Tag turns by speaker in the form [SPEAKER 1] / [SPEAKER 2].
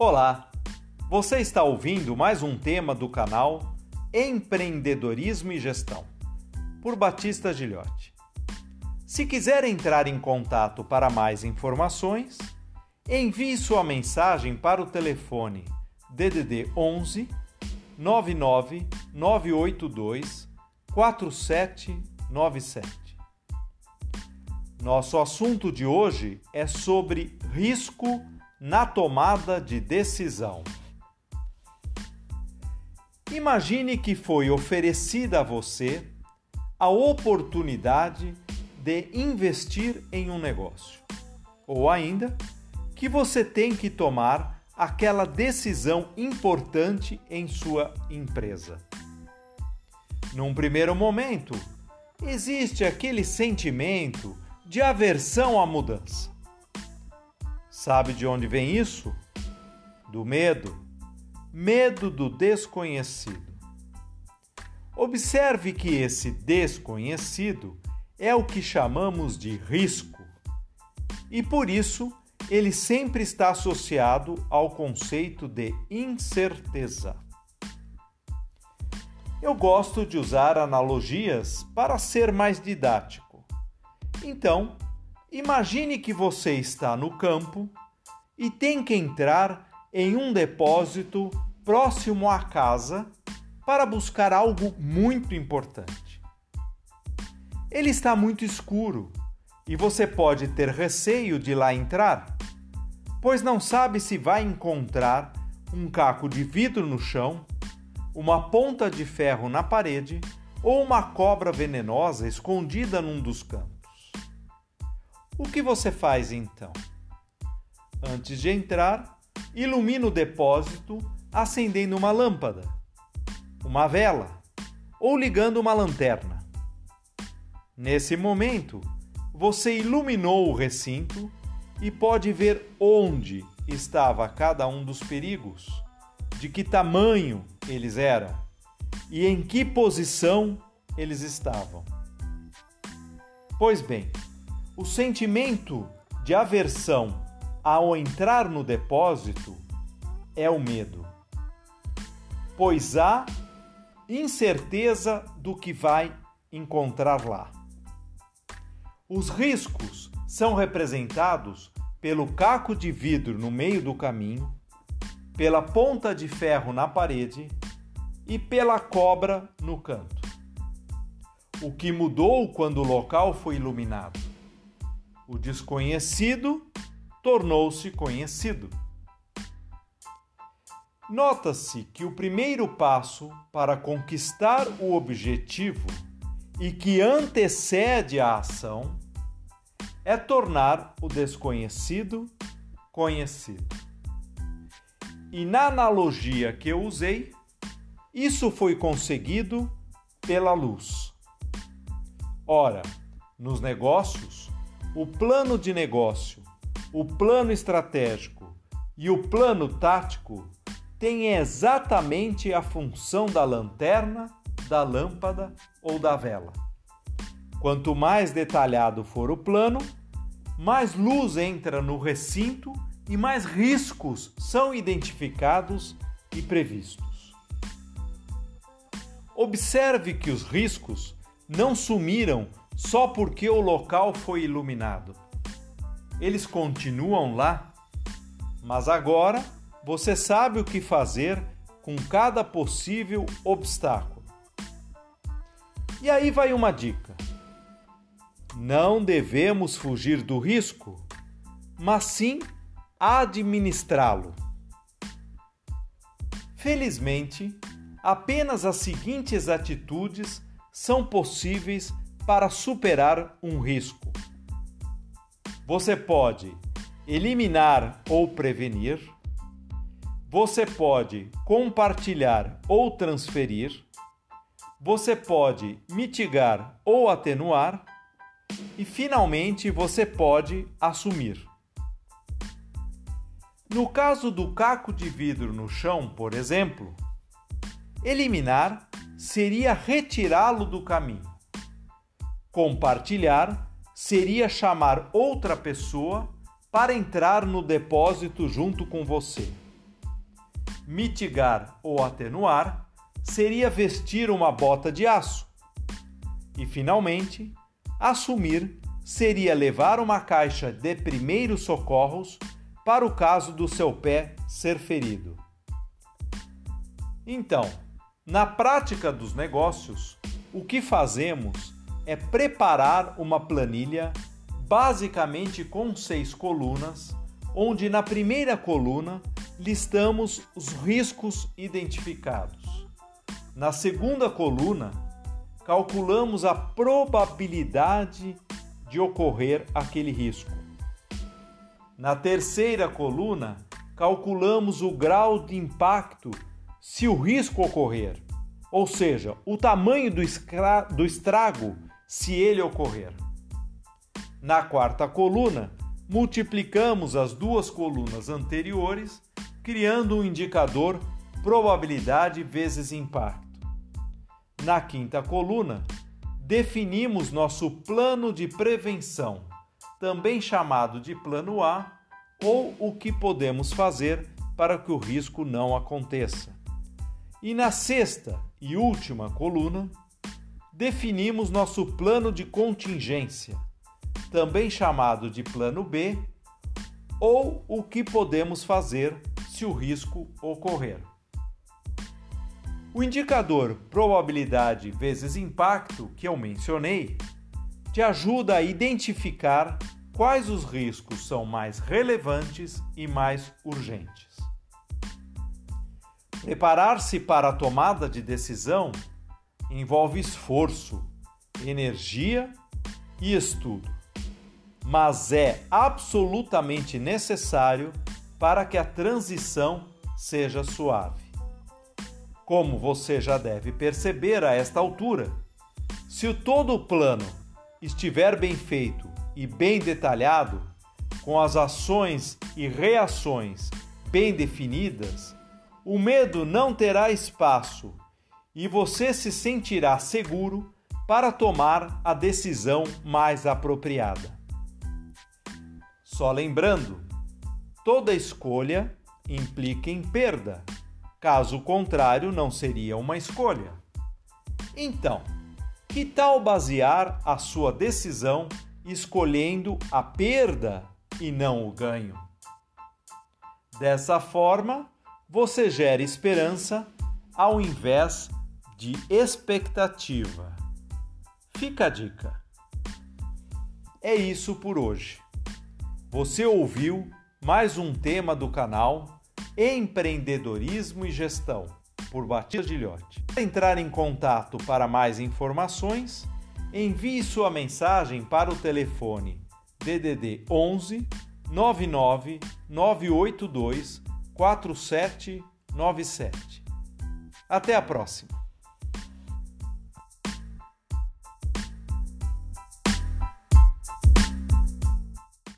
[SPEAKER 1] Olá, você está ouvindo mais um tema do canal Empreendedorismo e Gestão, por Batista Gilhote. Se quiser entrar em contato para mais informações, envie sua mensagem para o telefone DDD 11 99 982 4797. Nosso assunto de hoje é sobre risco na tomada de decisão. Imagine que foi oferecida a você a oportunidade de investir em um negócio, ou ainda que você tem que tomar aquela decisão importante em sua empresa. Num primeiro momento, existe aquele sentimento de aversão à mudança. Sabe de onde vem isso? Do medo. Medo do desconhecido. Observe que esse desconhecido é o que chamamos de risco. E por isso, ele sempre está associado ao conceito de incerteza. Eu gosto de usar analogias para ser mais didático. Então, Imagine que você está no campo e tem que entrar em um depósito próximo à casa para buscar algo muito importante. Ele está muito escuro e você pode ter receio de lá entrar, pois não sabe se vai encontrar um caco de vidro no chão, uma ponta de ferro na parede ou uma cobra venenosa escondida num dos cantos. O que você faz então? Antes de entrar, ilumina o depósito acendendo uma lâmpada, uma vela ou ligando uma lanterna. Nesse momento, você iluminou o recinto e pode ver onde estava cada um dos perigos, de que tamanho eles eram e em que posição eles estavam. Pois bem, o sentimento de aversão ao entrar no depósito é o medo, pois há incerteza do que vai encontrar lá. Os riscos são representados pelo caco de vidro no meio do caminho, pela ponta de ferro na parede e pela cobra no canto. O que mudou quando o local foi iluminado? O desconhecido tornou-se conhecido. Nota-se que o primeiro passo para conquistar o objetivo e que antecede a ação é tornar o desconhecido conhecido. E na analogia que eu usei, isso foi conseguido pela luz. Ora, nos negócios, o plano de negócio, o plano estratégico e o plano tático têm exatamente a função da lanterna, da lâmpada ou da vela. Quanto mais detalhado for o plano, mais luz entra no recinto e mais riscos são identificados e previstos. Observe que os riscos não sumiram só porque o local foi iluminado. Eles continuam lá, mas agora você sabe o que fazer com cada possível obstáculo. E aí vai uma dica: não devemos fugir do risco, mas sim administrá-lo. Felizmente, apenas as seguintes atitudes são possíveis para superar um risco. Você pode eliminar ou prevenir, você pode compartilhar ou transferir, você pode mitigar ou atenuar e, finalmente, você pode assumir. No caso do caco de vidro no chão, por exemplo, eliminar seria retirá-lo do caminho. Compartilhar seria chamar outra pessoa para entrar no depósito junto com você. Mitigar ou atenuar seria vestir uma bota de aço. E, finalmente, assumir seria levar uma caixa de primeiros socorros para o caso do seu pé ser ferido. Então, na prática dos negócios, o que fazemos é preparar uma planilha basicamente com seis colunas, onde na primeira coluna listamos os riscos identificados. Na segunda coluna, calculamos a probabilidade de ocorrer aquele risco. Na terceira coluna, calculamos o grau de impacto se o risco ocorrer, ou seja, o tamanho do, do estrago se ele ocorrer. Na quarta coluna, multiplicamos as duas colunas anteriores, criando um indicador probabilidade vezes impacto. Na quinta coluna, definimos nosso plano de prevenção, também chamado de plano A, ou o que podemos fazer para que o risco não aconteça. E na sexta e última coluna, definimos nosso plano de contingência, também chamado de plano B, ou o que podemos fazer se o risco ocorrer. O indicador probabilidade vezes impacto que eu mencionei te ajuda a identificar quais os riscos são mais relevantes e mais urgentes. Preparar-se para a tomada de decisão envolve esforço, energia e estudo mas é absolutamente necessário para que a transição seja suave. Como você já deve perceber a esta altura, se o todo o plano estiver bem feito e bem detalhado, com as ações e reações bem definidas, o medo não terá espaço e você se sentirá seguro para tomar a decisão mais apropriada. Só lembrando, toda escolha implica em perda. Caso contrário, não seria uma escolha. Então, que tal basear a sua decisão escolhendo a perda e não o ganho? Dessa forma, você gera esperança ao invés de expectativa. Fica a dica. É isso por hoje. Você ouviu mais um tema do canal Empreendedorismo e Gestão, por Batista Gilhote. Para entrar em contato para mais informações, envie sua mensagem para o telefone DDD 11 99 982 4797. Até a próxima!